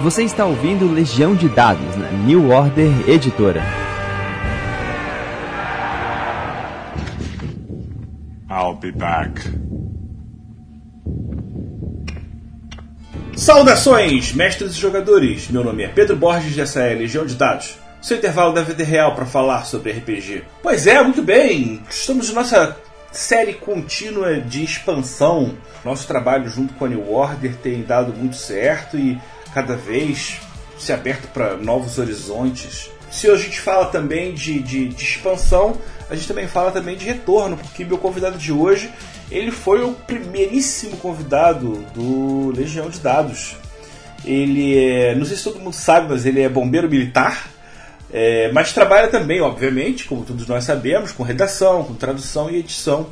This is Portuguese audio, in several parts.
Você está ouvindo Legião de Dados na New Order Editora. I'll be back. Saudações, mestres e jogadores! Meu nome é Pedro Borges e essa é Legião de Dados. Seu intervalo da vida real para falar sobre RPG. Pois é, muito bem. Estamos na nossa série contínua de expansão. Nosso trabalho junto com a New Order tem dado muito certo e cada vez se aberto para novos horizontes. Se a gente fala também de, de, de, expansão, a gente também fala também de retorno, porque meu convidado de hoje ele foi o primeiríssimo convidado do Legião de Dados. Ele é, não sei se todo mundo sabe, mas ele é bombeiro militar, é, mas trabalha também, obviamente, como todos nós sabemos, com redação, com tradução e edição.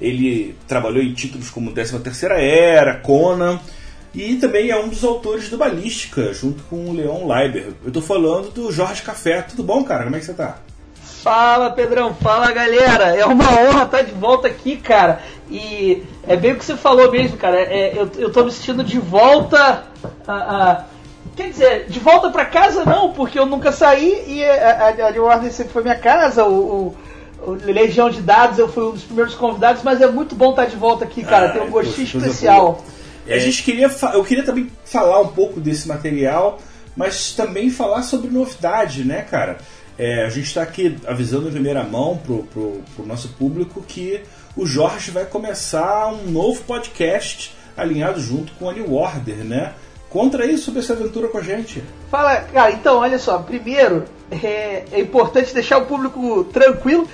Ele trabalhou em títulos como 13 Terceira Era, Conan, e também é um dos autores do Balística, junto com o Leon Leiber. Eu estou falando do Jorge Café. Tudo bom, cara? Como é que você está? Fala, Pedrão. Fala, galera. É uma honra estar de volta aqui, cara. E é bem o que você falou mesmo, cara. É, eu, eu tô me sentindo de volta a, a Quer dizer, de volta para casa não, porque eu nunca saí e a, a, a New sempre foi minha casa. O, o, o, Legião de Dados eu fui um dos primeiros convidados, mas é muito bom estar de volta aqui, cara. Ah, Tem um gostinho especial. É. A gente queria, eu queria também falar um pouco desse material, mas também falar sobre novidade, né, cara? É, a gente está aqui avisando em primeira mão pro, pro, pro nosso público que o Jorge vai começar um novo podcast alinhado junto com a New Order, né? Conta aí sobre essa aventura com a gente. Fala, cara, então, olha só. Primeiro, é, é importante deixar o público tranquilo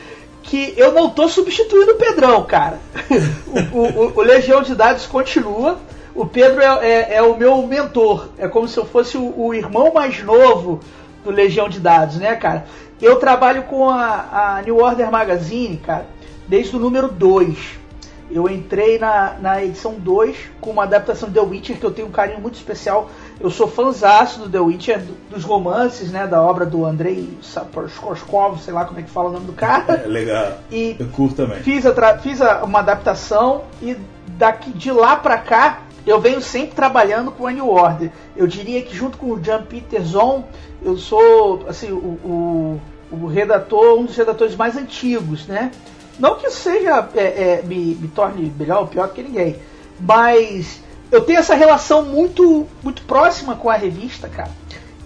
que eu não tô substituindo o Pedrão, cara. o, o, o, Legião de Dados continua. O Pedro é, é, é, o meu mentor. É como se eu fosse o, o, irmão mais novo do Legião de Dados, né, cara? Eu trabalho com a, a New Order Magazine, cara, desde o número 2. Eu entrei na, na edição 2 com uma adaptação de The Witcher que eu tenho um carinho muito especial. Eu sou fãzaço do The Witcher, dos romances, né, da obra do Andrei Sapkowski, sei lá como é que fala o nome do cara. É, legal. E eu curto também. Fiz, a fiz a, uma adaptação e daqui de lá pra cá eu venho sempre trabalhando com New Order. Eu diria que junto com o John Peterson, eu sou assim o, o, o redator, um dos redatores mais antigos, né? Não que seja é, é, me, me torne melhor ou pior que ninguém, mas eu tenho essa relação muito muito próxima com a revista, cara.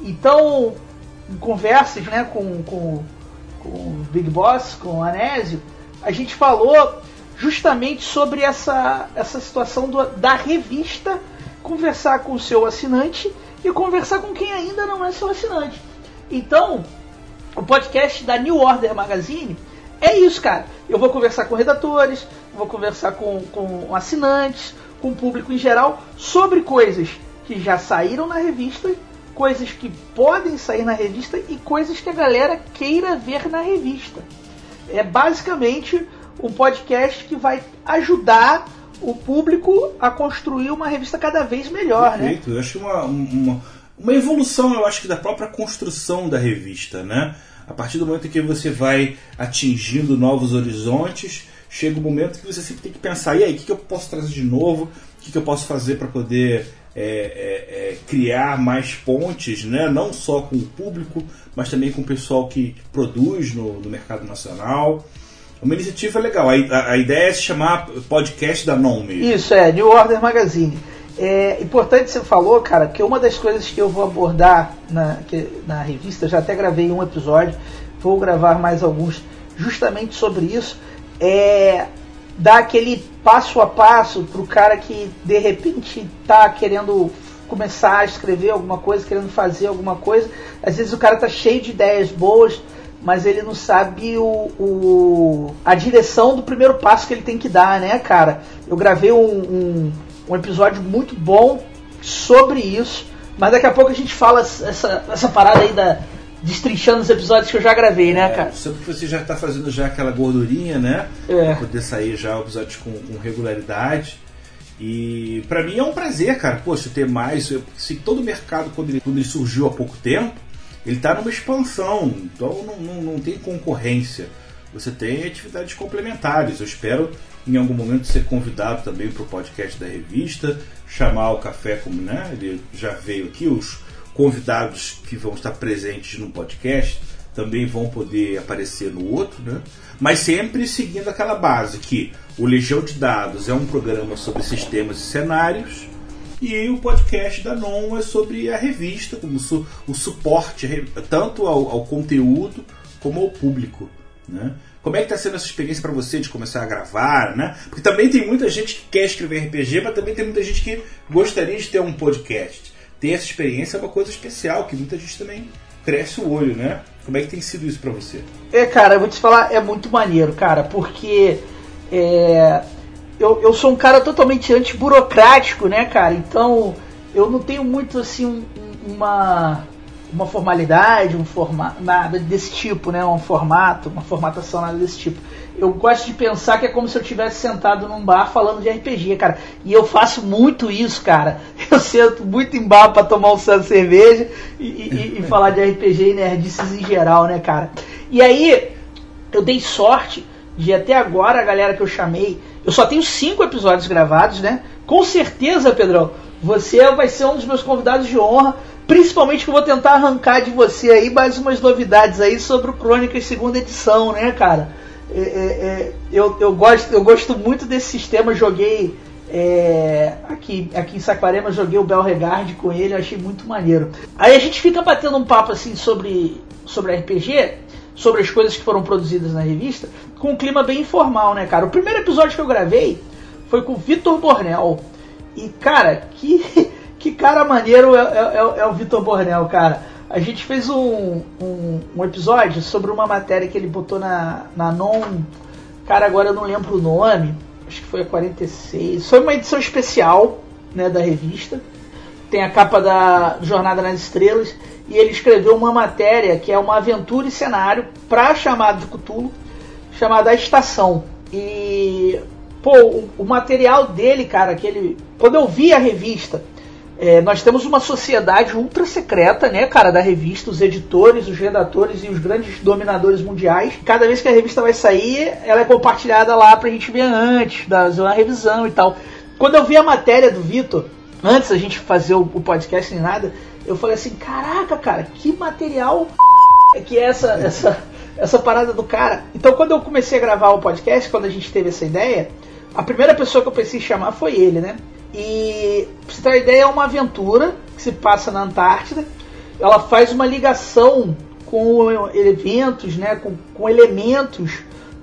Então, em conversas, né, com, com, com o Big Boss, com o Anésio, a gente falou justamente sobre essa, essa situação do, da revista conversar com o seu assinante e conversar com quem ainda não é seu assinante. Então, o podcast da New Order Magazine é isso, cara. Eu vou conversar com redatores, vou conversar com, com assinantes, com o público em geral, sobre coisas que já saíram na revista, coisas que podem sair na revista e coisas que a galera queira ver na revista. É basicamente um podcast que vai ajudar o público a construir uma revista cada vez melhor, né? Perfeito. né? Eu acho uma, uma, uma evolução, eu acho que da própria construção da revista, né? A partir do momento que você vai atingindo novos horizontes, chega o um momento que você sempre tem que pensar: e aí, o que, eu posso trazer de novo? O que, eu posso fazer para poder é, é, é, criar mais pontes, né? não só com o público, mas também com o pessoal que, que produz no, no, mercado nacional. Uma iniciativa legal. A, a, ideia é se chamar podcast da NOM Isso, é, New Order Magazine. É importante você falou, cara, que uma das coisas que eu vou abordar na, que, na revista, já até gravei um episódio, vou gravar mais alguns justamente sobre isso, é dar aquele passo a passo para o cara que de repente está querendo começar a escrever alguma coisa, querendo fazer alguma coisa. Às vezes o cara tá cheio de ideias boas, mas ele não sabe o, o a direção do primeiro passo que ele tem que dar, né, cara? Eu gravei um, um um episódio muito bom sobre isso. Mas daqui a pouco a gente fala essa, essa parada aí da. Destrinchando os episódios que eu já gravei, né, é, cara? Sobre que você já está fazendo já aquela gordurinha, né? É. Pra poder sair já o episódio com, com regularidade. E para mim é um prazer, cara, poxa, ter mais. Se todo o mercado, quando ele, quando ele surgiu há pouco tempo, ele está numa expansão, então não, não, não tem concorrência. Você tem atividades complementares. Eu espero em algum momento ser convidado também para o podcast da revista, chamar o café como, né? Ele já veio aqui, os, convidados que vão estar presentes no podcast também vão poder aparecer no outro, né? Mas sempre seguindo aquela base que o Legião de Dados é um programa sobre sistemas e cenários e o podcast da NON é sobre a revista, como su o suporte tanto ao, ao, conteúdo como ao público. Né? Como é que está sendo essa experiência para você de começar a gravar? Né? Porque também tem muita gente que quer escrever RPG, mas também tem muita gente que gostaria de ter um podcast. Ter essa experiência é uma coisa especial, que muita gente também cresce o olho, né? Como é que tem sido isso para você? É, cara, eu vou te falar, é muito maneiro, cara, porque é, eu, eu sou um cara totalmente anti-burocrático, né, cara? Então eu não tenho muito assim um, uma uma formalidade, um formato, nada desse tipo, né? Um formato, uma formatação, nada desse tipo. Eu gosto de pensar que é como se eu tivesse sentado num bar falando de RPG, cara. E eu faço muito isso, cara. Eu sento muito em bar pra tomar um de cerveja e, e, e falar de RPG e nerdices em geral, né, cara? E aí, eu dei sorte de até agora a galera que eu chamei. Eu só tenho cinco episódios gravados, né? Com certeza, Pedrão, você vai ser um dos meus convidados de honra Principalmente que eu vou tentar arrancar de você aí mais umas novidades aí sobre o Crônicas segunda edição, né, cara? É, é, é, eu, eu, gosto, eu gosto muito desse sistema, joguei é, aqui, aqui em Saquarema, joguei o Belregard com ele, achei muito maneiro. Aí a gente fica batendo um papo assim sobre, sobre RPG, sobre as coisas que foram produzidas na revista, com um clima bem informal, né, cara? O primeiro episódio que eu gravei foi com o Vitor Bornel. E, cara, que que cara maneiro é, é, é, é o Vitor Bornel, cara. A gente fez um, um, um, episódio sobre uma matéria que ele botou na, na Non. Cara, agora eu não lembro o nome. Acho que foi a 46. Foi uma edição especial né, da revista. Tem a capa da Jornada nas Estrelas. E ele escreveu uma matéria que é uma aventura e cenário para chamada de Cthulhu, chamada A Estação. E, pô, o, o material dele, cara, que ele. Quando eu vi a revista é, nós temos uma sociedade ultra secreta, né, cara, da revista, os editores, os redatores e os grandes dominadores mundiais. Cada vez que a revista vai sair, ela é compartilhada lá pra gente ver antes, fazer uma revisão e tal. Quando eu vi a matéria do Vitor, antes da gente fazer o, o podcast nem nada, eu falei assim, caraca, cara, que material é que é essa, essa, essa parada do cara. Então quando eu comecei a gravar o podcast, quando a gente teve essa ideia, a primeira pessoa que eu pensei em chamar foi ele, né? E, pra você ter uma ideia, é uma aventura que se passa na Antártida. Ela faz uma ligação com eventos, né, com, com elementos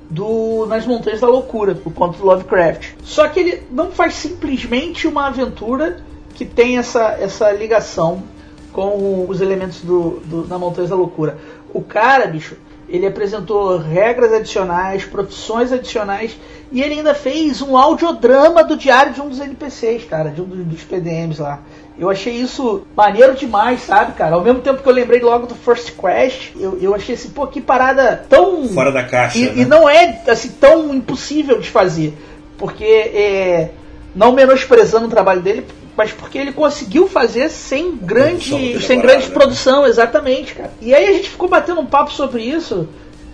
do Nas Montanhas da Loucura, por conta do Lovecraft. Só que ele não faz simplesmente uma aventura que tem essa, essa ligação com os elementos do, do, da Montanhas da Loucura. O cara, bicho, ele apresentou regras adicionais, profissões adicionais e ele ainda fez um audiodrama do diário de um dos NPCs, cara, de um dos PDMs lá. Eu achei isso maneiro demais, sabe, cara? Ao mesmo tempo que eu lembrei logo do First Quest, eu, eu achei assim, pô, que parada tão. Fora da caixa. E, né? e não é assim tão impossível de fazer. Porque, é, não menosprezando o trabalho dele, mas porque ele conseguiu fazer sem grande, sem grande né? produção, exatamente, cara. E aí a gente ficou batendo um papo sobre isso.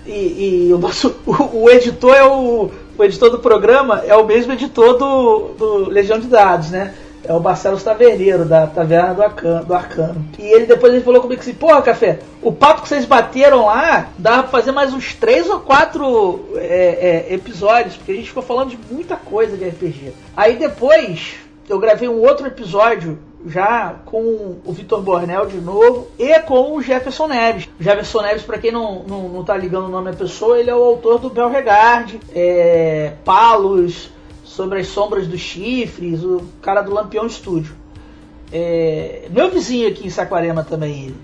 E, e o nosso o, o, editor é o, o editor do programa é o mesmo editor do, do Legião de Dados, né? É o Marcelo Taverneiro, da Taverna do Arcano, do Arcano. E ele depois ele falou comigo assim, porra, Café, o papo que vocês bateram lá, dava pra fazer mais uns três ou quatro é, é, episódios, porque a gente ficou falando de muita coisa de RPG. Aí depois, eu gravei um outro episódio já com o Vitor Bornel de novo e com o Jefferson Neves. O Jefferson Neves, para quem não, não, não tá ligando o nome da pessoa, ele é o autor do Belregard, é, Palos, Sobre as Sombras dos Chifres, o cara do Lampião Studio. É, meu vizinho aqui em Saquarema também, ele.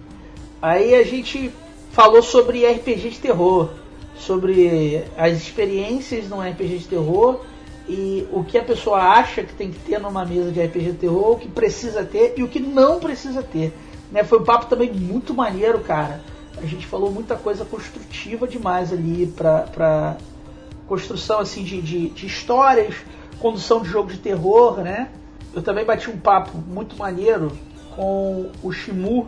Aí a gente falou sobre RPG de terror, sobre as experiências no RPG de terror e o que a pessoa acha que tem que ter numa mesa de RPG terror, o que precisa ter e o que não precisa ter. Né? Foi um papo também muito maneiro, cara. A gente falou muita coisa construtiva demais ali pra, pra construção assim de, de, de histórias, condução de jogo de terror, né? Eu também bati um papo muito maneiro com o Shimu,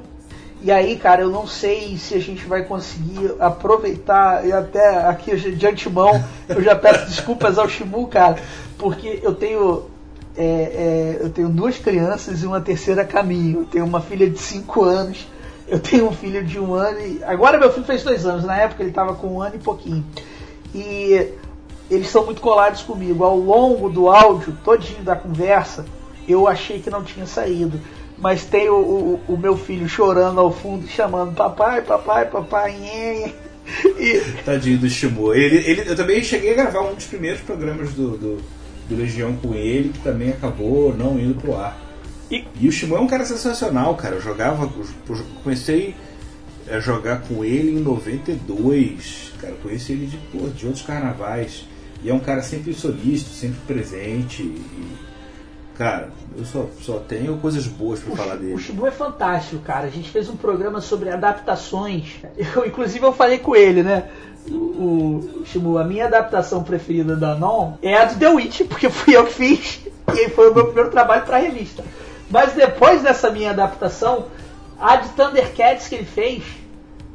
e aí, cara, eu não sei se a gente vai conseguir aproveitar, e até aqui de antemão eu já peço desculpas ao Shimu, cara, porque eu tenho é, é, eu tenho duas crianças e uma terceira a caminho. Eu tenho uma filha de 5 anos, eu tenho um filho de um ano e. Agora meu filho fez dois anos, na época ele estava com um ano e pouquinho. E eles são muito colados comigo. Ao longo do áudio, todinho da conversa, eu achei que não tinha saído. Mas tem o, o, o meu filho chorando ao fundo, chamando papai, papai, papai, nhê, e... Tadinho do Shimu. Ele, ele, eu também cheguei a gravar um dos primeiros programas do, do, do Legião com ele, que também acabou não indo pro ar. E, e o Shimu é um cara sensacional, cara. Eu jogava, eu comecei a jogar com ele em 92. Cara, eu conheci ele de, pô, de outros carnavais. E é um cara sempre solícito, sempre presente. E, cara, eu só, só tenho coisas boas para falar dele. O Shibu é fantástico, cara. A gente fez um programa sobre adaptações. Eu, inclusive, eu falei com ele, né? O, o Shibu, a minha adaptação preferida da Non é a do The Witch, porque fui eu que fiz. E foi o meu primeiro trabalho para a revista. Mas depois dessa minha adaptação, a de Thundercats que ele fez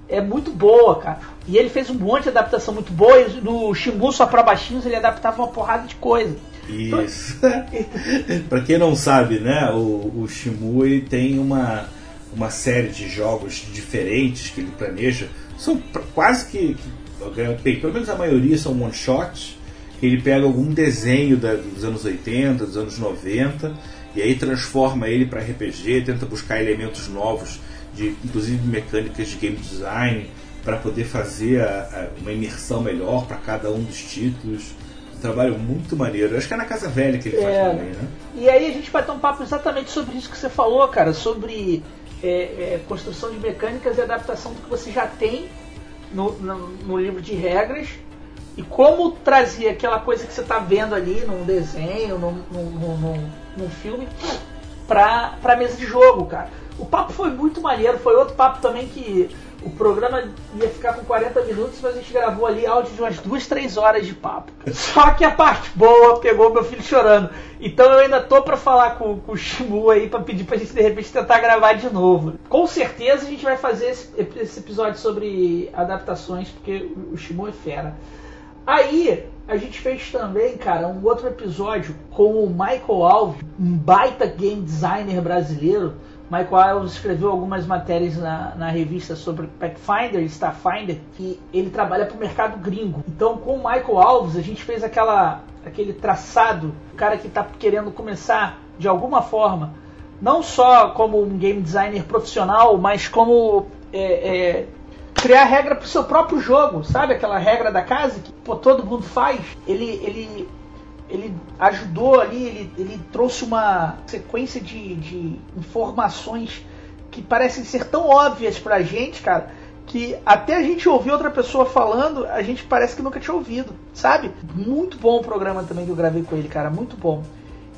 é muito boa, cara. E ele fez um monte de adaptação muito boa. E no Shimu só para baixinhos ele adaptava uma porrada de coisa. Isso. para quem não sabe, né, o, o Shimu ele tem uma, uma série de jogos diferentes que ele planeja. São quase que, que pelo menos a maioria são one shots. Ele pega algum desenho da, dos anos 80, dos anos 90 e aí transforma ele para RPG, tenta buscar elementos novos, de inclusive mecânicas de game design para poder fazer a, a, uma imersão melhor para cada um dos títulos trabalho muito maneiro. Acho que é na Casa Velha que ele é, faz também, né? E aí a gente vai ter um papo exatamente sobre isso que você falou, cara, sobre é, é, construção de mecânicas e adaptação do que você já tem no, no, no, livro de regras e como trazer aquela coisa que você está vendo ali num desenho, num, num, num, num filme, para a mesa de jogo, cara. O papo foi muito maneiro, foi outro papo também que o programa ia ficar com 40 minutos, mas a gente gravou ali áudio de umas 2, 3 horas de papo. Só que a parte boa pegou meu filho chorando. Então eu ainda tô para falar com, com o Shimu aí para pedir pra gente de repente tentar gravar de novo. Com certeza a gente vai fazer esse, esse episódio sobre adaptações, porque o Shimu é fera. Aí a gente fez também, cara, um outro episódio com o Michael Alves, um baita game designer brasileiro Michael Alves escreveu algumas matérias na, na revista sobre Pathfinder Starfinder, que ele trabalha para o mercado gringo. Então, com o Michael Alves, a gente fez aquela, aquele traçado, o cara que está querendo começar de alguma forma, não só como um game designer profissional, mas como é, é, criar regra para o seu próprio jogo, sabe? Aquela regra da casa que pô, todo mundo faz. Ele, ele ele ajudou ali, ele, ele trouxe uma sequência de, de informações que parecem ser tão óbvias pra gente, cara, que até a gente ouvir outra pessoa falando, a gente parece que nunca tinha ouvido, sabe? Muito bom o programa também que eu gravei com ele, cara, muito bom.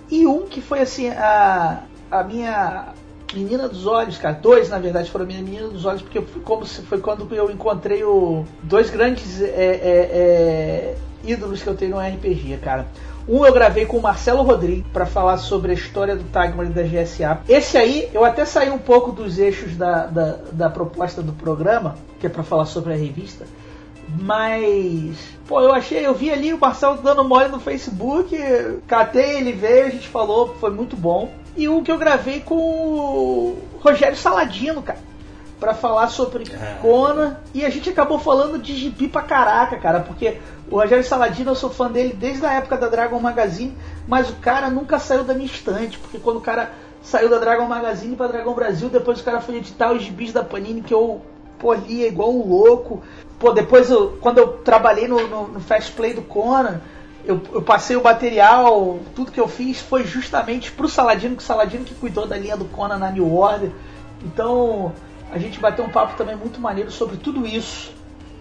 E um que foi assim, a, a minha menina dos olhos, cara, dois na verdade foram minha menina dos olhos, porque como se foi quando eu encontrei o dois grandes é, é, é, ídolos que eu tenho no RPG, cara. Um eu gravei com o Marcelo Rodrigues para falar sobre a história do Tagmar e da GSA. Esse aí, eu até saí um pouco dos eixos da, da, da proposta do programa, que é para falar sobre a revista. Mas, pô, eu achei, eu vi ali o Marcelo dando mole no Facebook, catei, ele veio, a gente falou, foi muito bom. E um que eu gravei com o Rogério Saladino, cara para falar sobre é. Conan e a gente acabou falando de gibi pra caraca, cara, porque o Rogério Saladino eu sou fã dele desde a época da Dragon Magazine, mas o cara nunca saiu da minha estante, porque quando o cara saiu da Dragon Magazine para Dragon Brasil, depois o cara foi editar os gibis da Panini que eu pô, lia igual um louco. Pô, depois eu, quando eu trabalhei no, no, no Fast Play do Conan, eu, eu, passei o material, tudo que eu fiz foi justamente pro Saladino, que o Saladino que cuidou da linha do Conan na New Order. Então, a gente bateu um papo também muito maneiro sobre tudo isso,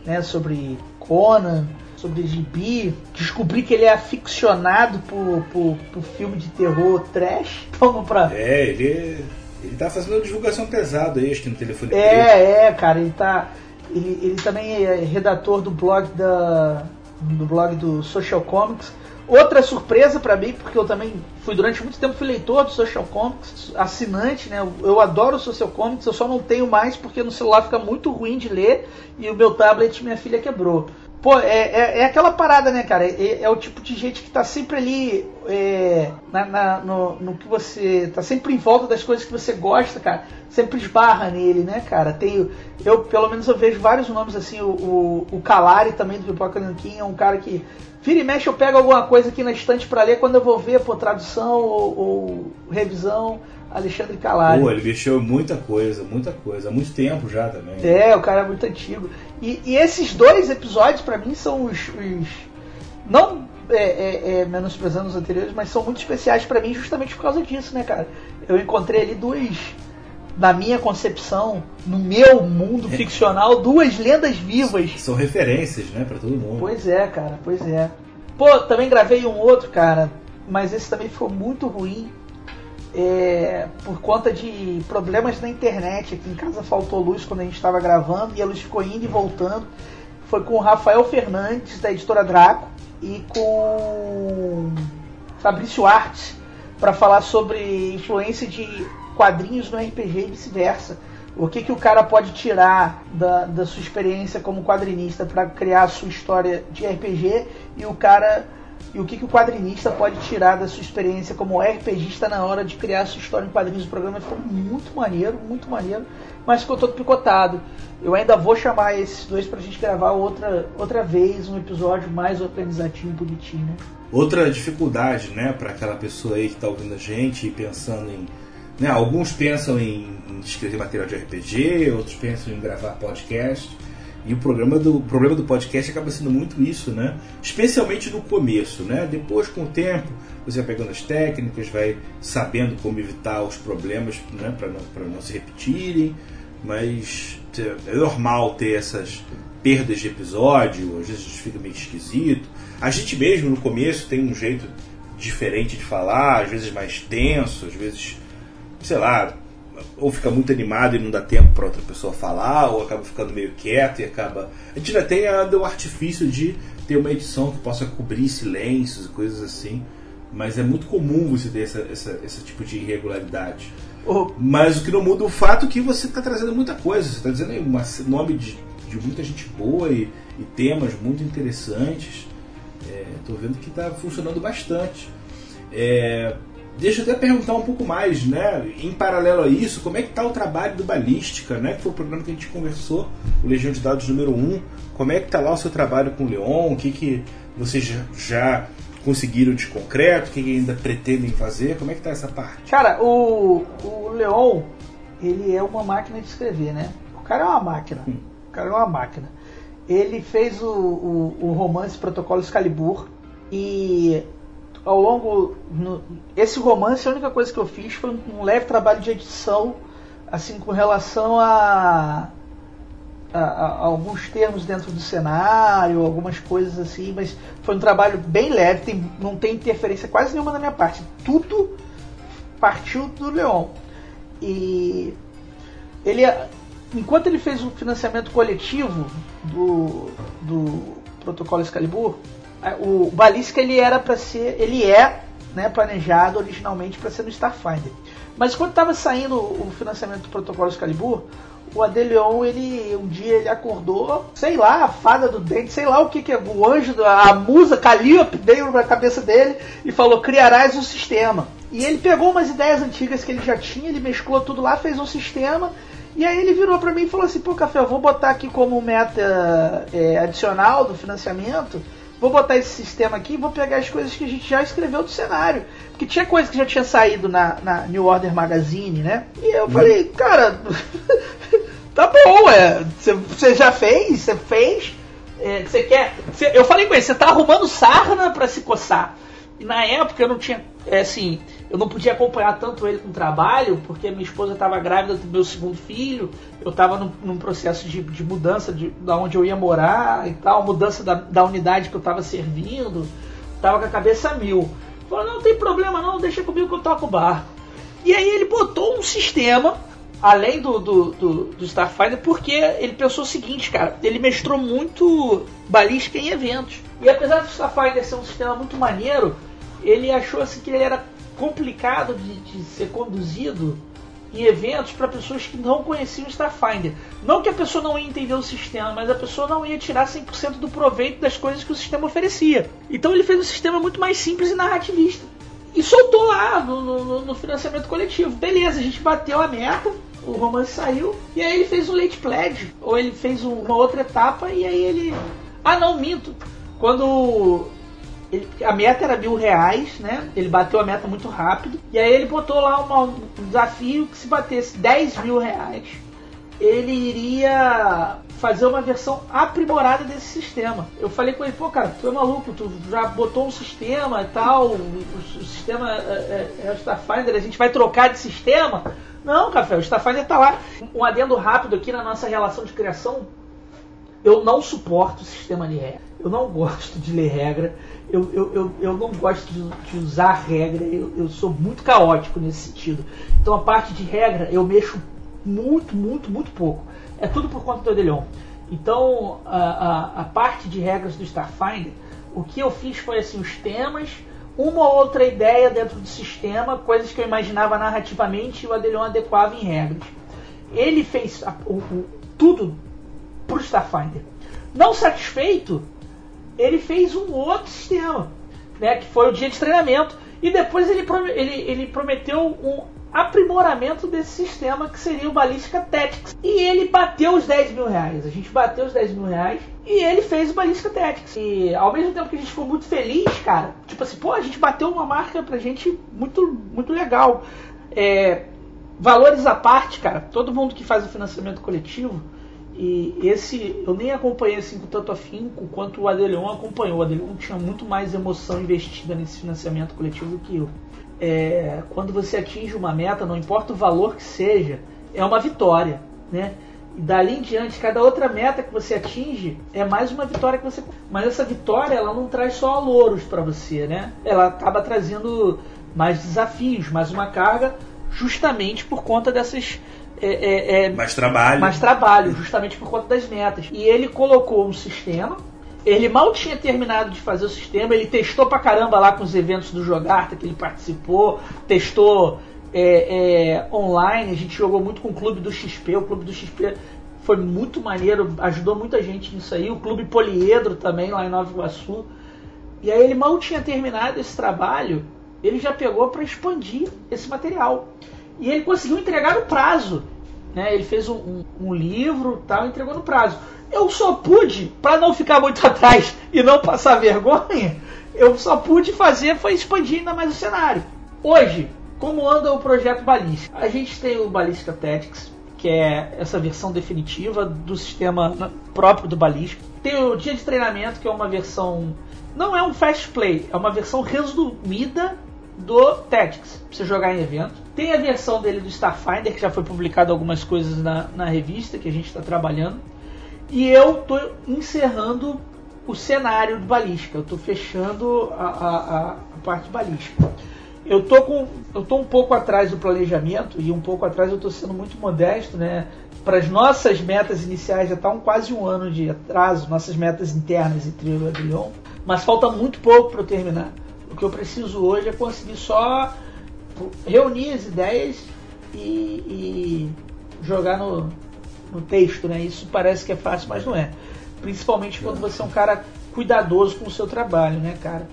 né? Sobre Conan, sobre Gibi, descobri que ele é aficionado por, por, por filme de terror trash. Vamos pra. É, ele, ele tá fazendo uma divulgação pesada aí, acho que no telefone. É, preto. é, cara, ele tá. Ele, ele também é redator do blog da. do blog do Social Comics Outra surpresa para mim, porque eu também fui durante muito tempo fui leitor do Social Comics, assinante, né? Eu adoro o Social Comics, eu só não tenho mais porque no celular fica muito ruim de ler e o meu tablet minha filha quebrou. Pô, é, é, é aquela parada, né, cara? É, é, o tipo de gente que tá sempre ali é, na, na- no, no que você tá sempre em volta das coisas que você gosta, cara, sempre esbarra nele, né, cara? Tem, eu, pelo menos, eu vejo vários nomes assim, o, o, o Calari também do Pipoca Nanquim é um cara que vira e mexe eu pego alguma coisa aqui na estante pra ler, quando eu vou ver, pô, tradução ou, ou revisão, Alexandre Calari. Pô, ele mexeu muita coisa, muita coisa. Há muito tempo já também. É, o cara é muito antigo. E, e esses dois episódios, pra mim, são os. os- não é, é, é, menosprezando os anteriores, mas são muito especiais pra mim justamente por causa disso, né, cara? Eu encontrei ali duas. Na minha concepção, no meu mundo ficcional, duas lendas vivas. São referências, né, pra todo mundo. Pois é, cara, pois é. Pô, também gravei um outro, cara, mas esse também ficou muito ruim. É, por conta de problemas na internet. Aqui em casa faltou luz quando a gente estava gravando e a luz ficou indo e voltando. Foi com o Rafael Fernandes, da editora Draco, e com Fabrício Arte, para falar sobre influência de quadrinhos no RPG e vice-versa. O que, que o cara pode tirar da, da sua experiência como quadrinista para criar a sua história de RPG e o cara e o que, que o quadrinista pode tirar da sua experiência como RPGista na hora de criar sua história em quadrinhos. O programa ficou muito maneiro, muito maneiro, mas ficou todo picotado. Eu ainda vou chamar esses dois pra gente gravar outra, outra vez, um episódio mais organizadinho, bonitinho, né? Outra dificuldade, né, para aquela pessoa aí que está ouvindo a gente e pensando em. Né, alguns pensam em escrever material de RPG, outros pensam em gravar podcast. E o programa do, o problema do podcast acaba sendo muito isso, né? Especialmente no começo, né? Depois, com o tempo, você vai pegando as técnicas, vai sabendo como evitar os problemas, né? Para não, pra não se repetirem. Mas é normal ter essas perdas de episódio, às vezes fica meio esquisito. A gente mesmo, no começo, tem um jeito diferente de falar, às vezes mais tenso, às vezes, sei lá, ou fica muito animado e não dá tempo para outra pessoa falar, ou acaba ficando meio quieto e acaba. A gente ainda tem a, o artifício de ter uma edição que possa cobrir silêncios e coisas assim, mas é muito comum você ter essa, essa, esse tipo de irregularidade. O- Mas o que não muda o fato é que você está trazendo muita coisa, você está dizendo aí um nome de, de muita gente boa e, e temas muito interessantes. Estou vendo que está funcionando bastante. É, deixa eu até perguntar um pouco mais, né? Em paralelo a isso, como é que está o trabalho do Balística, né? Que foi o programa que a gente conversou, o Legião de Dados número 1. Como é que está lá o seu trabalho com o Leon? O que, que vocês já, já conseguiram de concreto? O que, que ainda pretendem fazer? Como é que está essa parte? Cara, o, o Leon, ele é uma máquina de escrever, né? O cara é uma máquina. O cara é uma máquina. Ele fez o, o, o romance Protocolo Excalibur e ao longo. no- esse romance, a única coisa que eu fiz foi um leve trabalho de edição, assim, com relação a, a- a- alguns termos dentro do cenário, algumas coisas assim, mas foi um trabalho bem leve, tem- não tem interferência quase nenhuma da minha parte. Tudo partiu do Leon. E ele, enquanto ele fez o financiamento coletivo do, do protocolo Excalibur, o Balística ele era para ser, ele é, né, planejado originalmente para ser no Starfinder. Mas quando estava saindo o financiamento do protocolo Excalibur, o Adelion, ele um dia ele acordou, sei lá, a fada do dente, sei lá o que que é, o anjo, a musa Calliope veio na cabeça dele e falou: "Criarás um sistema". E ele pegou umas ideias antigas que ele já tinha, ele mesclou tudo lá, fez um sistema. E aí ele virou pra mim e falou assim: "Pô, café, eu vou botar aqui como meta é, adicional do financiamento vou botar esse sistema aqui e vou pegar as coisas que a gente já escreveu do cenário. Porque tinha coisa que já tinha saído na, na New Order Magazine, né? E eu falei, cara, tá bom, é. Você já fez, você fez. é, Você quer. cê- eu falei com ele, você tá arrumando sarna pra se coçar. E na época eu não tinha. É, assim, eu não podia acompanhar tanto ele com o trabalho, porque minha esposa estava grávida do meu segundo filho, eu estava num, num processo de, de mudança de, da onde eu ia morar e tal, mudança da, da unidade que eu estava servindo, tava com a cabeça mil. Falou, não tem problema não, deixa comigo que eu toco o barco. E aí ele botou um sistema, além do, do, do, do Starfighter, porque ele pensou o seguinte, cara, ele mestrou muito balística em eventos. E apesar do Starfighter ser um sistema muito maneiro, ele achou assim que ele era complicado de, de ser conduzido em eventos para pessoas que não conheciam Starfinder. Não que a pessoa não ia entender o sistema, mas a pessoa não ia tirar 100% do proveito das coisas que o sistema oferecia. Então ele fez um sistema muito mais simples e narrativista. e soltou lá no, no, no, financiamento coletivo. Beleza, a gente bateu a meta, o romance saiu, e aí ele fez um late pledge, ou ele fez uma outra etapa, e aí ele. Ah não, minto. Quando ele, a meta era mil reais, né? Ele bateu a meta muito rápido. E aí ele botou lá uma, um desafio que se batesse 10 mil reais, ele iria fazer uma versão aprimorada desse sistema. Eu falei com ele, pô, cara, tu é maluco, tu já botou um sistema e tal, o, o sistema é, é, é, o Starfinder, a gente vai trocar de sistema. Não, Café, o Starfinder tá lá. Um adendo rápido aqui na nossa relação de criação. Eu não suporto o sistema regra. Eu não gosto de ler regra. Eu, eu, eu, eu não gosto de, de usar regra. Eu, eu sou muito caótico nesse sentido. Então a parte de regra eu mexo muito, muito, muito pouco. É tudo por conta do Adelion. Então, a, a, a, parte de regras do Starfinder, o que eu fiz foi assim, os temas, uma ou outra ideia dentro do sistema, coisas que eu imaginava narrativamente e o Adelion adequava em regras. Ele fez a, o, o, tudo para o Starfinder. Não satisfeito, ele fez um outro sistema, né, que foi o dia de treinamento. E depois ele, ele, ele prometeu um aprimoramento desse sistema que seria o Ballistica Tactics. E ele bateu os 10 mil reais. A gente bateu os 10 mil reais e ele fez o Ballistica Tactics. E ao mesmo tempo que a gente ficou muito feliz, cara, tipo assim, pô, a gente bateu uma marca pra gente muito, muito legal. É, valores à parte, cara, todo mundo que faz o financiamento coletivo. E esse eu nem acompanhei assim com tanto afinco quanto o Adelion acompanhou. O Adelion tinha muito mais emoção investida nesse financiamento coletivo do que eu é, quando você atinge uma meta, não importa o valor que seja, é uma vitória, né? E dali em diante, cada outra meta que você atinge é mais uma vitória que você. Mas essa vitória, ela não traz só louros para você, né? Ela acaba trazendo mais desafios, mais uma carga, justamente por conta dessas. É, é, é, mais trabalho. Mais trabalho, justamente por conta das metas. E ele colocou um sistema ele mal tinha terminado de fazer o sistema, ele testou pra caramba lá com os eventos do Jogarta que ele participou, testou é, é, online, a gente jogou muito com o clube do XP, o clube do XP foi muito maneiro, ajudou muita gente nisso aí, o clube Poliedro também lá em Nova Iguaçu. E aí ele mal tinha terminado esse trabalho, ele já pegou para expandir esse material. E ele conseguiu entregar no prazo. Né? Ele fez um, um, livro tal, entregou no prazo. Eu só pude, para não ficar muito atrás e não passar vergonha, eu só pude fazer foi expandir ainda mais o cenário. Hoje, como anda o projeto Balística? A gente tem o Balística Tactics, que é essa versão definitiva do sistema próprio do Balística. Tem o Dia de Treinamento, que é uma versão. Não é um fast play, é uma versão resumida do Tactics, pra você jogar em evento. Tem a versão dele do Starfinder, que já foi publicado algumas coisas na, na revista que a gente está trabalhando. E eu tô encerrando o cenário de balística. Eu tô fechando a, a, a parte balística. Eu tô com, eu tô um pouco atrás do planejamento e um pouco atrás eu tô sendo muito modesto, né? Para as nossas metas iniciais já tá um quase um ano de atraso, nossas metas internas entre eu e o Adrion, mas falta muito pouco para eu terminar. O que eu preciso hoje é conseguir só reunir as ideias e, e jogar no, no texto, né? Isso parece que é fácil, mas não é. Principalmente quando você é um cara cuidadoso com o seu trabalho, né, cara?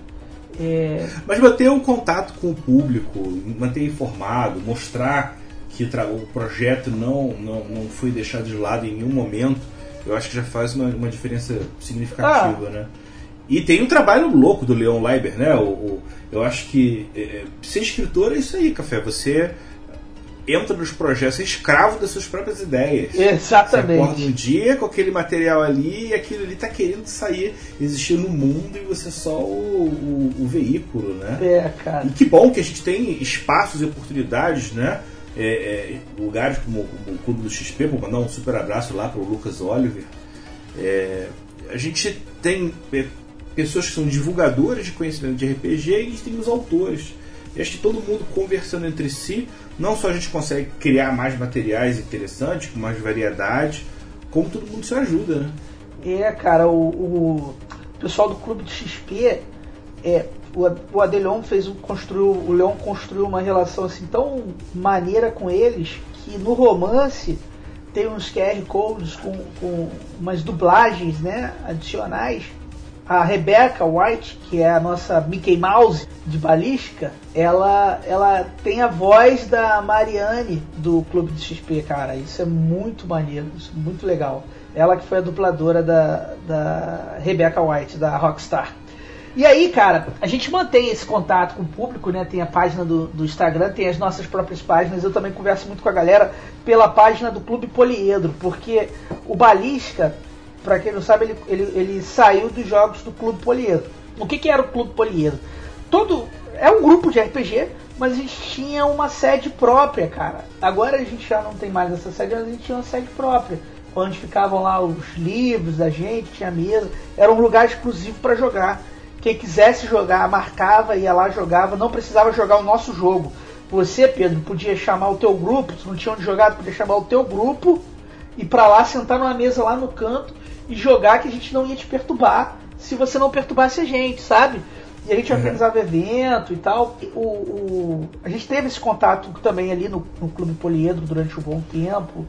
É... Mas manter um contato com o público, manter informado, mostrar que o projeto não, não, não foi deixado de lado em nenhum momento, eu acho que já faz uma, uma diferença significativa, ah. né? E tem um trabalho louco do Leon Leiber, né? O, o eu acho que é, ser escritor é isso aí, Café. Você entra nos projetos, é escravo das suas próprias ideias. Exatamente. Você acorda um dia com aquele material ali e aquilo ali está querendo sair, existir no mundo e você é só o, o, o, veículo, né? É, cara. E que bom que a gente tem espaços e oportunidades, né? É, é, lugares como, como, o Clube do XP, vou mandar um super abraço lá para o Lucas Oliver. É, a gente tem é, pessoas que são divulgadoras de conhecimento de RPG e a gente tem os autores. E acho que todo mundo conversando entre si não só a gente consegue criar mais materiais interessantes, com mais variedade, como todo mundo se ajuda, né? É, cara, o, o pessoal do Clube de XP, é, o, o Adelion fez um, construiu, o Leon construiu uma relação assim tão maneira com eles que no romance tem uns QR codes com, com umas dublagens, né, adicionais a Rebecca White, que é a nossa Mickey Mouse de balística, ela, ela tem a voz da Marianne do Clube de XP, cara. Isso é muito maneiro, isso é muito legal. Ela que foi a dubladora da, da Rebecca White, da Rockstar. E aí, cara, a gente mantém esse contato com o público, né? Tem a página do, do Instagram, tem as nossas próprias páginas. Eu também converso muito com a galera pela página do Clube Poliedro, porque o Balística, para quem não sabe, ele, ele, ele, saiu dos jogos do Clube Poliedro. O que, que era o Clube Poliedro? Todo é um grupo de RPG, mas a gente tinha uma sede própria, cara. Agora a gente já não tem mais essa sede, mas a gente tinha uma sede própria onde ficavam lá os livros da gente, tinha mesa, era um lugar exclusivo para jogar. Quem quisesse jogar, marcava, ia lá, jogava, não precisava jogar o nosso jogo. Você, Pedro, podia chamar o teu grupo, se não tinha onde jogar, podia chamar o teu grupo e para lá sentar numa mesa lá no canto e jogar que a gente não ia te perturbar se você não perturbasse a gente, sabe? E a gente uhum. organizava evento e tal. O, o, a gente teve esse contato também ali no, no Clube Poliedro durante um bom tempo.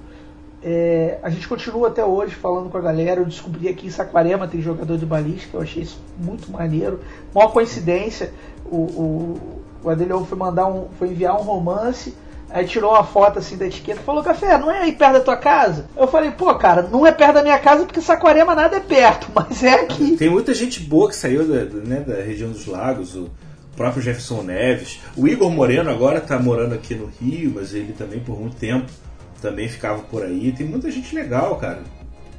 É, a gente continua até hoje falando com a galera. Eu descobri aqui em Saquarema tem jogador de balística, eu achei isso muito maneiro. Uma coincidência, o, o, o foi mandar um, foi enviar um romance, aí tirou uma foto assim da etiqueta e falou: Café, não é aí perto da tua casa? Eu falei: Pô, cara, não é perto da minha casa porque Saquarema nada é perto, mas é aqui. Tem muita gente boa que saiu da, né, da região dos lagos. O próprio Jefferson Neves. O Igor Moreno agora está morando aqui no Rio, mas ele também por muito tempo também ficava por aí. Tem muita gente legal, cara,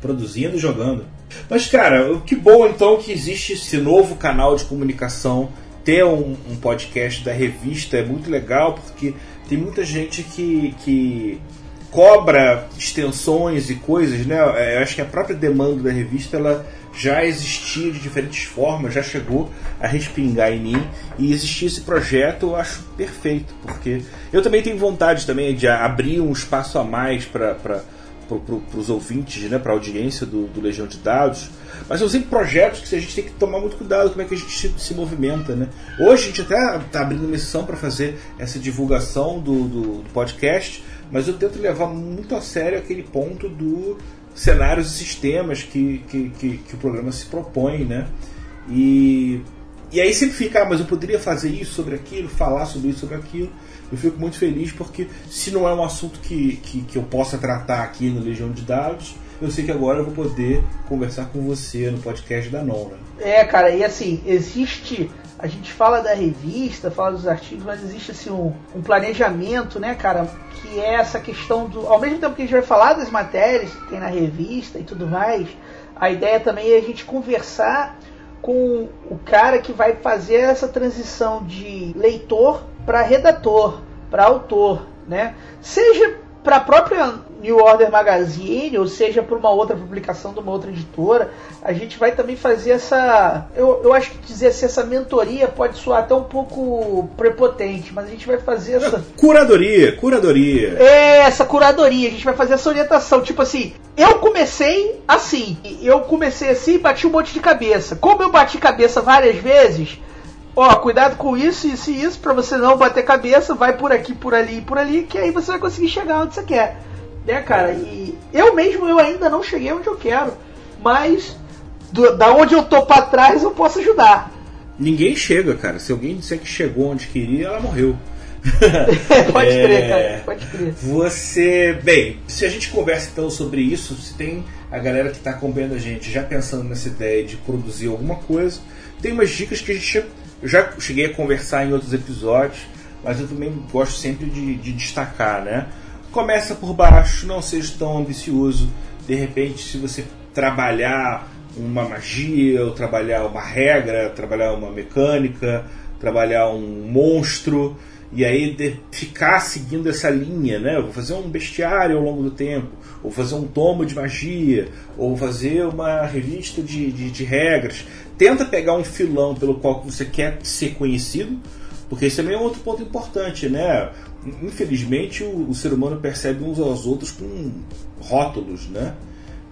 produzindo e jogando. Mas, cara, que bom então que existe esse novo canal de comunicação. Ter um, um podcast da revista é muito legal porque tem muita gente que, que cobra extensões e coisas, né? É, eu acho que a própria demanda da revista ela já existia de diferentes formas, já chegou a respingar em mim e existir esse projeto eu acho perfeito, porque eu também tenho vontade também de abrir um espaço a mais para para pro, os ouvintes, né, para a audiência do, do, Legião de Dados. Mas são sempre projetos que a gente tem que tomar muito cuidado como é que a gente se, se movimenta. Né? Hoje a gente até está abrindo missão para fazer essa divulgação do, do, do, podcast, mas eu tento levar muito a sério aquele ponto do cenários e sistemas que, que, que, que o programa se propõe, né? E, e aí sempre fica, ah, mas eu poderia fazer isso sobre aquilo, falar sobre isso, sobre aquilo. Eu fico muito feliz porque se não é um assunto que, que, que eu possa tratar aqui no Legião de Dados, eu sei que agora eu vou poder conversar com você no podcast da né? É, cara, e assim, existe a gente fala da revista, fala dos artigos, mas existe assim um, um, planejamento, né, cara, que é essa questão do. Ao mesmo tempo que a gente vai falar das matérias que tem na revista e tudo mais, a ideia também é a gente conversar com o cara que vai fazer essa transição de leitor para redator, para autor, né? Seja para a própria New Order Magazine, ou seja, para uma outra publicação de uma outra editora, a gente vai também fazer essa. Eu, eu acho que dizer assim, essa mentoria pode soar até um pouco prepotente, mas a gente vai fazer essa. Curadoria, curadoria. É, essa curadoria, a gente vai fazer essa orientação. Tipo assim, eu comecei assim, eu comecei assim e bati um monte de cabeça. Como eu bati cabeça várias vezes, ó, cuidado com isso, isso e isso, para você não bater cabeça, vai por aqui, por ali e por ali, que aí você vai conseguir chegar onde você quer. Né, cara? E eu mesmo, eu ainda não cheguei onde eu quero, mas do, da onde eu tô para trás eu posso ajudar. Ninguém chega, cara. Se alguém disser que chegou onde queria, ela morreu. pode é... crer, cara. Pode crer. Você. Bem, se a gente conversa então sobre isso, se tem a galera que está acompanhando a gente já pensando nessa ideia de produzir alguma coisa, tem umas dicas que a gente já cheguei a conversar em outros episódios, mas eu também gosto sempre de, de destacar, né? Começa por baixo, não seja tão ambicioso. De repente, se você trabalhar uma magia, ou trabalhar uma regra, trabalhar uma mecânica, trabalhar um monstro, e aí ficar seguindo essa linha, né? Vou fazer um bestiário ao longo do tempo, ou fazer um tomo de magia, ou fazer uma revista de, de, de regras tenta pegar um filão pelo qual você quer ser conhecido, porque isso também é outro ponto importante, né? Infelizmente o, o ser humano percebe uns aos outros com rótulos, né?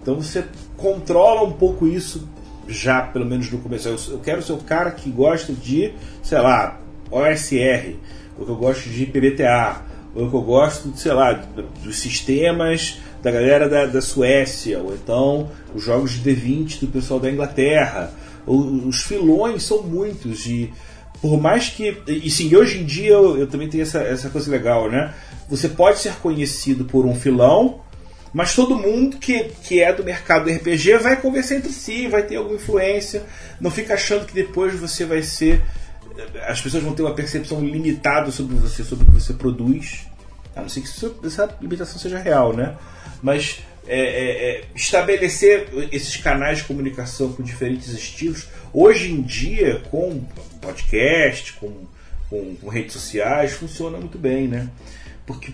Então você controla um pouco isso já, pelo menos no começo. Eu, eu quero ser o cara que gosta de, sei lá, OSR, ou que eu gosto de PBTA, ou que eu gosto, sei lá, dos sistemas da galera da, da Suécia, ou então os jogos de D20 do pessoal da Inglaterra Os filões são muitos e por mais que. E sim, hoje em dia eu, eu também tenho essa, essa coisa legal, né? Você pode ser conhecido por um filão, mas todo mundo que, que é do mercado do RPG vai conversar entre si, vai ter alguma influência. Não fica achando que depois você vai ser. As pessoas vão ter uma percepção limitada sobre você, sobre o que você produz. A não ser que essa limitação seja real, né? Mas é, é, é, estabelecer esses canais de comunicação com diferentes estilos, hoje em dia, com podcast, com, com, com redes sociais, funciona muito bem, né? Porque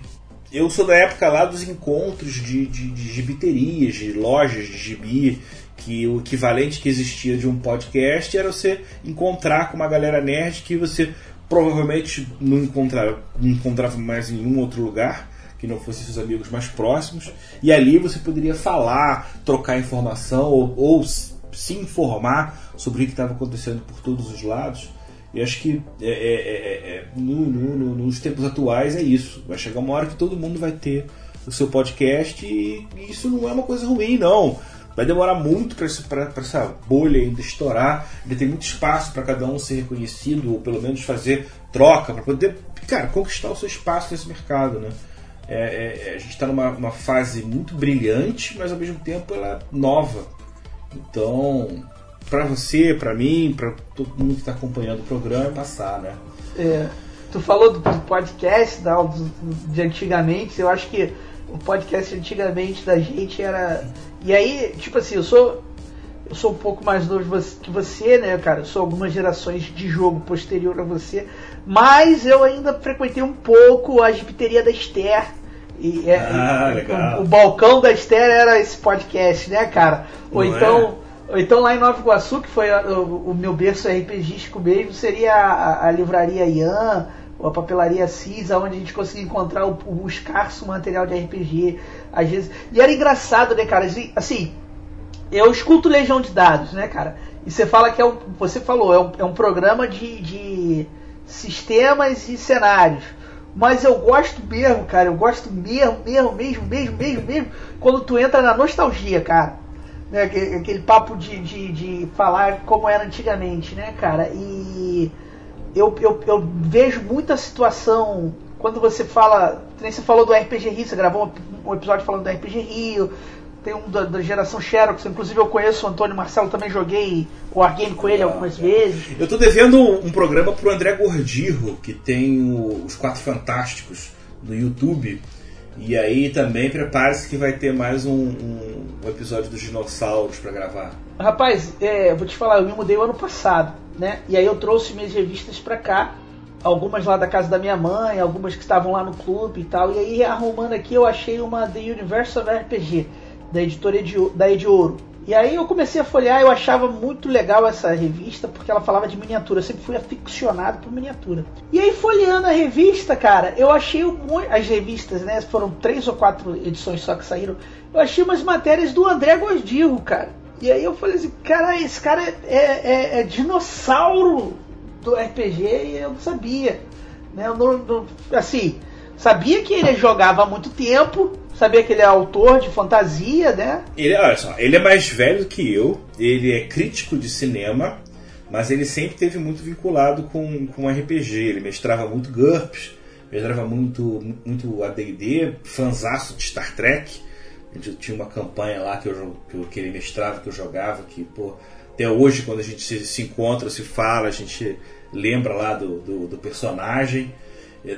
eu sou da época lá dos encontros de, de, de gibiterias, de lojas de gibi, que o equivalente que existia de um podcast era você encontrar com uma galera nerd que você provavelmente não encontrava, não encontrava mais em nenhum outro lugar que não fossem seus amigos mais próximos e ali você poderia falar, trocar informação ou, ou se informar sobre o que estava acontecendo por todos os lados. E acho que é, é, é, é no, no, nos tempos atuais é isso. Vai chegar uma hora que todo mundo vai ter o seu podcast e isso não é uma coisa ruim, não. Vai demorar muito para essa bolha ainda estourar. Ainda tem muito espaço para cada um ser reconhecido, ou pelo menos fazer troca, para poder, cara, conquistar o seu espaço nesse mercado. Né? É, é, a gente está numa fase muito brilhante, mas ao mesmo tempo ela é nova. Então, para você, para mim, para todo mundo que está acompanhando o programa, é passar, né? É, tu falou do podcast da, de antigamente, eu acho que o podcast antigamente da gente era. E aí, tipo assim, eu sou. Eu sou um pouco mais novo que você, né, cara? Eu sou algumas gerações de jogo posterior a você. Mas eu ainda frequentei um pouco a gibiteria da Esther. E, é, ah, o, o, balcão da Esther era esse podcast, né, cara? Ou Não então. É? Ou então lá em Nova Iguaçu, que foi o, o meu berço RPGístico mesmo, seria a, a, livraria Ian, ou a papelaria Cisa, onde a gente conseguia encontrar o, o escasso material de RPG. Às vezes. E era engraçado, né, cara? Assim, eu escuto Legião de Dados, né, cara? E você fala que é um. Você falou, é um, é um programa de, de sistemas e cenários. Mas eu gosto mesmo, cara. Eu gosto mesmo, mesmo, mesmo, mesmo, mesmo, mesmo, quando tu entra na nostalgia, cara né, aquele, aquele papo de, de, de, falar como era antigamente, né, cara? E eu, eu, eu vejo muita situação quando você fala, nem você falou do RPG Rio, você gravou um, um episódio falando do RPG Rio, tem um da, da, geração Xerox, inclusive eu conheço o Antônio Marcelo, também joguei o Wargame com ele algumas vezes. Eu estou devendo um, um, programa pro André Gordirro, que tem o, os Quatro Fantásticos no YouTube. E aí também prepare-se que vai ter mais um, um, um episódio dos dinossauros para gravar. Rapaz, é, vou te falar, eu me mudei o ano passado, né? E aí eu trouxe minhas revistas para cá, algumas lá da casa da minha mãe, algumas que estavam lá no clube e tal. E aí arrumando aqui eu achei uma The Universe of RPG, da editora da Ediouro. E aí eu comecei a folhear, eu achava muito legal essa revista, porque ela falava de miniatura, eu sempre fui aficionado por miniatura. E aí folheando a revista, cara, eu achei as revistas, né, foram três ou quatro edições só que saíram, eu achei umas matérias do André Gosdirro, cara. E aí eu falei assim, cara, esse cara é, é, é dinossauro do RPG e eu não sabia. Né? Eu não, não, assim, sabia que ele jogava há muito tempo, sabia que ele é autor de fantasia, né? Ele, olha só, ele é mais velho que eu, ele é crítico de cinema, mas ele sempre teve muito vinculado com, com RPG. Ele mestrava muito GURPS, mestrava muito, muito AD&D, fanzaço de Star Trek. A gente tinha uma campanha lá que, eu, que, que ele mestrava, que eu jogava, que, pô, até hoje, quando a gente se, se encontra, se fala, a gente lembra lá do, do, do personagem.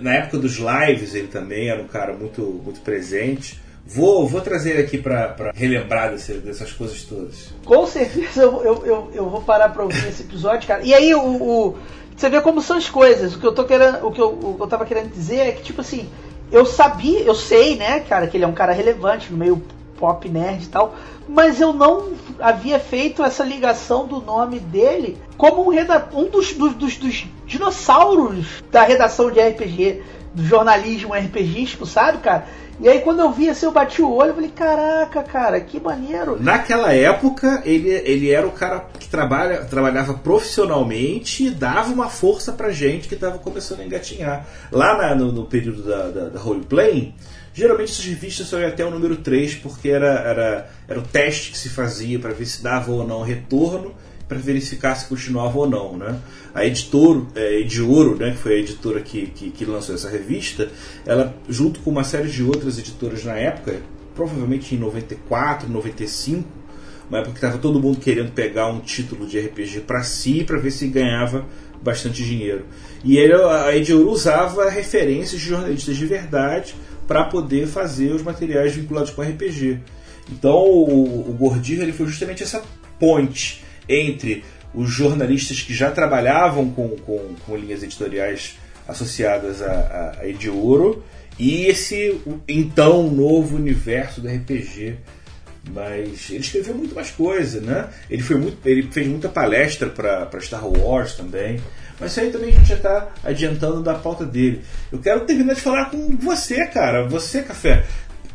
Na época dos lives ele também era um cara muito, muito presente. Vou, vou trazer aqui para relembrar desse, dessas coisas todas. Com certeza eu, eu, eu, eu vou parar para ouvir esse episódio, cara. E aí o, o, você vê como são as coisas. O que eu tô querendo, o que eu, o que eu tava querendo dizer é que tipo assim, eu sabia, eu sei, né, cara, que ele é um cara relevante no meio pop nerd e tal, mas eu não havia feito essa ligação do nome dele como um, um dos, dos, dos, dos, dinossauros da redação de RPG, do jornalismo RPGístico, sabe, cara? E aí quando eu vi assim, eu bati o olho falei, caraca, cara, que maneiro. Naquela época, ele, ele era o cara que trabalha, trabalhava profissionalmente e dava uma força pra gente que estava começando a engatinhar. Lá na, no, no, período da, da, da roleplay, Geralmente essas revistas só iam até o número 3, porque era, era, era o teste que se fazia para ver se dava ou não retorno. para verificar se continuava ou não, né? A editora, é, Ediouro, né, que foi a editora que, que, que, lançou essa revista, ela junto com uma série de outras editoras na época, provavelmente em 94, 95, uma época que estava todo mundo querendo pegar um título de RPG para si, para ver se ganhava bastante dinheiro. E ele, a Ediouro usava referências de jornalistas de verdade para poder fazer os materiais vinculados com RPG. Então o, o ele foi justamente essa ponte entre os jornalistas que já trabalhavam com, com, com linhas editoriais associadas a, a, a Ediouro e esse então novo universo do RPG. Mas ele escreveu muito mais coisa, né? Ele, foi muito, ele fez muita palestra para Star Wars também. Mas isso aí também a gente já está adiantando da pauta dele. Eu quero terminar de falar com você, cara. Você, Café.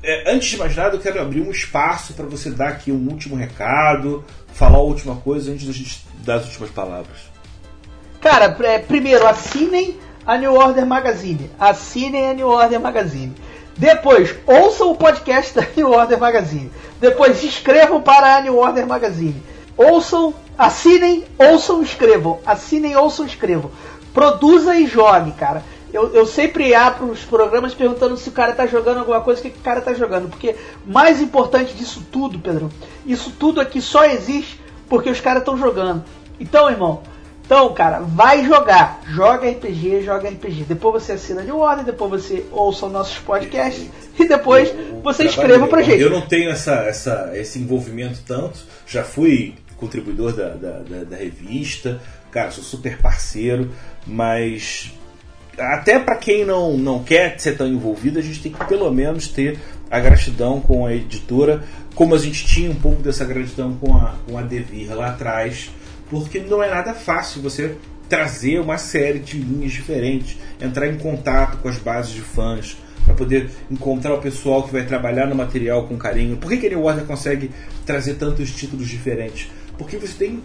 É, antes de mais nada, eu quero abrir um espaço para você dar aqui um último recado, falar a última coisa antes da gente dar as últimas palavras. Cara, é, primeiro, assinem a New Order Magazine. Assinem a New Order Magazine. Depois, ouçam o podcast da New Order Magazine. Depois, escrevam para a New Order Magazine. Ouçam, assinem, ouçam, escrevam. Assinem, ouçam, escrevam. Produza e jogue, cara eu, eu sempre abro os programas perguntando se o cara tá jogando alguma coisa, o que, que o cara tá jogando. Porque mais importante disso tudo, Pedro, isso tudo aqui só existe porque os caras estão jogando. Então, irmão, então, cara, vai jogar. Joga RPG, joga RPG. Depois você assina de ordem, depois você ouça os nossos podcasts e depois você escreva pra gente. Eu não tenho essa, essa, esse envolvimento tanto. Já fui contribuidor da, da, da, da revista. Cara, sou super parceiro, mas até para quem não, não quer ser tão envolvido, a gente tem que pelo menos ter a gratidão com a editora, como a gente tinha um pouco dessa gratidão com a, com a Devir lá atrás, porque não é nada fácil você trazer uma série de linhas diferentes, entrar em contato com as bases de fãs, para poder encontrar o pessoal que vai trabalhar no material com carinho. Por que, que a New Warner consegue trazer tantos títulos diferentes? Porque você tem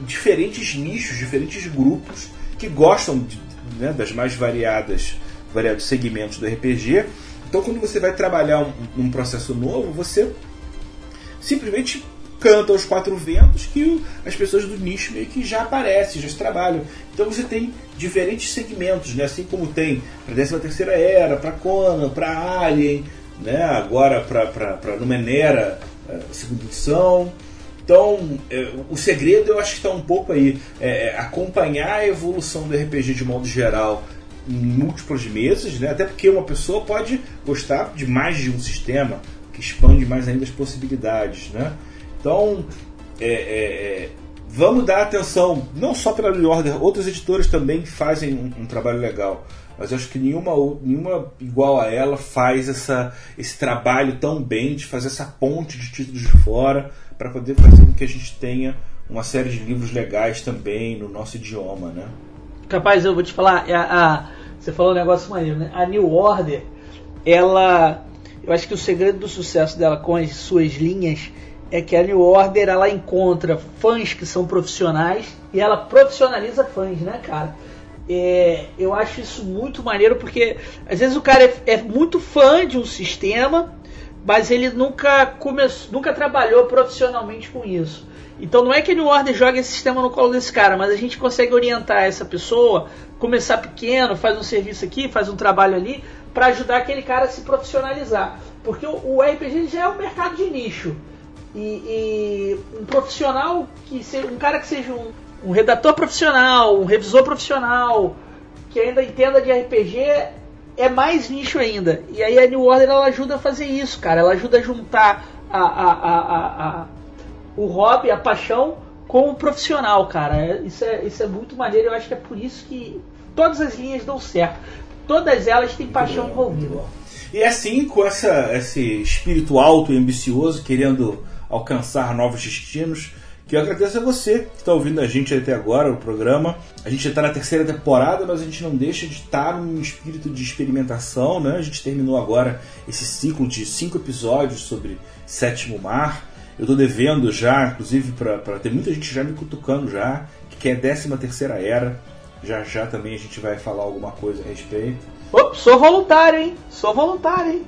diferentes nichos, diferentes grupos que gostam de, né, das mais variadas variados segmentos do RPG. Então, quando você vai trabalhar um, um processo novo, você simplesmente canta aos quatro ventos que as pessoas do nicho meio que já aparecem, já trabalham. Então você tem diferentes segmentos, né? assim como tem para a 13 terceira era, para Conan, para Alien, né? agora para Numenera, eh, segunda edição. Então, é, o segredo eu acho que está um pouco aí. É, é, acompanhar a evolução do RPG de modo geral em múltiplos meses, né? até porque uma pessoa pode gostar de mais de um sistema, que expande mais ainda as possibilidades. Né? Então, é, é, é vamos dar atenção, não só para a New Order, outras editoras também fazem um, um trabalho legal mas eu acho que nenhuma, nenhuma igual a ela faz essa, esse trabalho tão bem de fazer essa ponte de títulos de fora para poder fazer com que a gente tenha uma série de livros legais também no nosso idioma, né? Capaz, eu vou te falar, a, a, você falou um negócio maneiro, né? A New Order, ela, eu acho que o segredo do sucesso dela com as suas linhas é que a New Order ela encontra fãs que são profissionais e ela profissionaliza fãs, né, cara? É, eu acho isso muito maneiro porque às vezes o cara é, é muito fã de um sistema mas ele nunca começou, nunca trabalhou profissionalmente com isso. Então não é que New Order joga esse sistema no colo desse cara, mas a gente consegue orientar essa pessoa, começar pequeno, faz um serviço aqui, faz um trabalho ali, para ajudar aquele cara a se profissionalizar. Porque o, o RPG já é um mercado de nicho. E, e, um profissional que seja um cara que seja um, um redator profissional, um revisor profissional, que ainda entenda de RPG, é mais nicho ainda. E aí a New Order ela ajuda a fazer isso, cara. Ela ajuda a juntar a, a, a, a o hobby, a paixão com o profissional, cara. É, isso é, isso é muito maneiro. Eu acho que é por isso que todas as linhas dão certo. Todas elas têm paixão envolvida. E é assim, com essa, esse espírito alto e ambicioso, querendo alcançar novos destinos, que eu agradeço a você que está ouvindo a gente até agora, o programa. A gente está na terceira temporada, mas a gente não deixa de estar tá num espírito de experimentação, né? A gente terminou agora esse ciclo de cinco episódios sobre Sétimo Mar. Eu estou devendo já, inclusive, para ter muita gente já me cutucando já, que é décima terceira era. Já já também a gente vai falar alguma coisa a respeito. Opa, sou voluntário, hein? Sou voluntário, hein?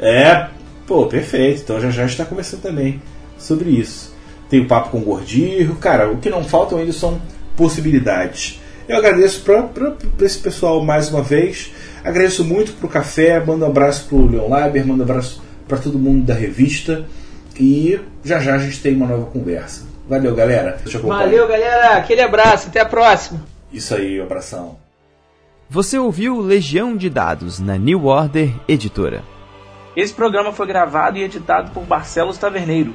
É, pô, perfeito. Então já já está começando também sobre isso. Tem o papo com o Gordirro. Cara, o que não faltam ainda são possibilidades. Eu agradeço para esse pessoal mais uma vez. Agradeço muito pro café, mando um abraço pro Leon Laber, mando um abraço para todo mundo da revista. E já já a gente tem uma nova conversa. Valeu, galera. Valeu, galera. Aquele abraço. Até a próxima. Isso aí, abração. Você ouviu Legião de Dados na New Order Editora. Esse programa foi gravado e editado por Barcelos Taverneiro,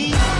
Yeah.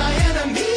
ima jedan mir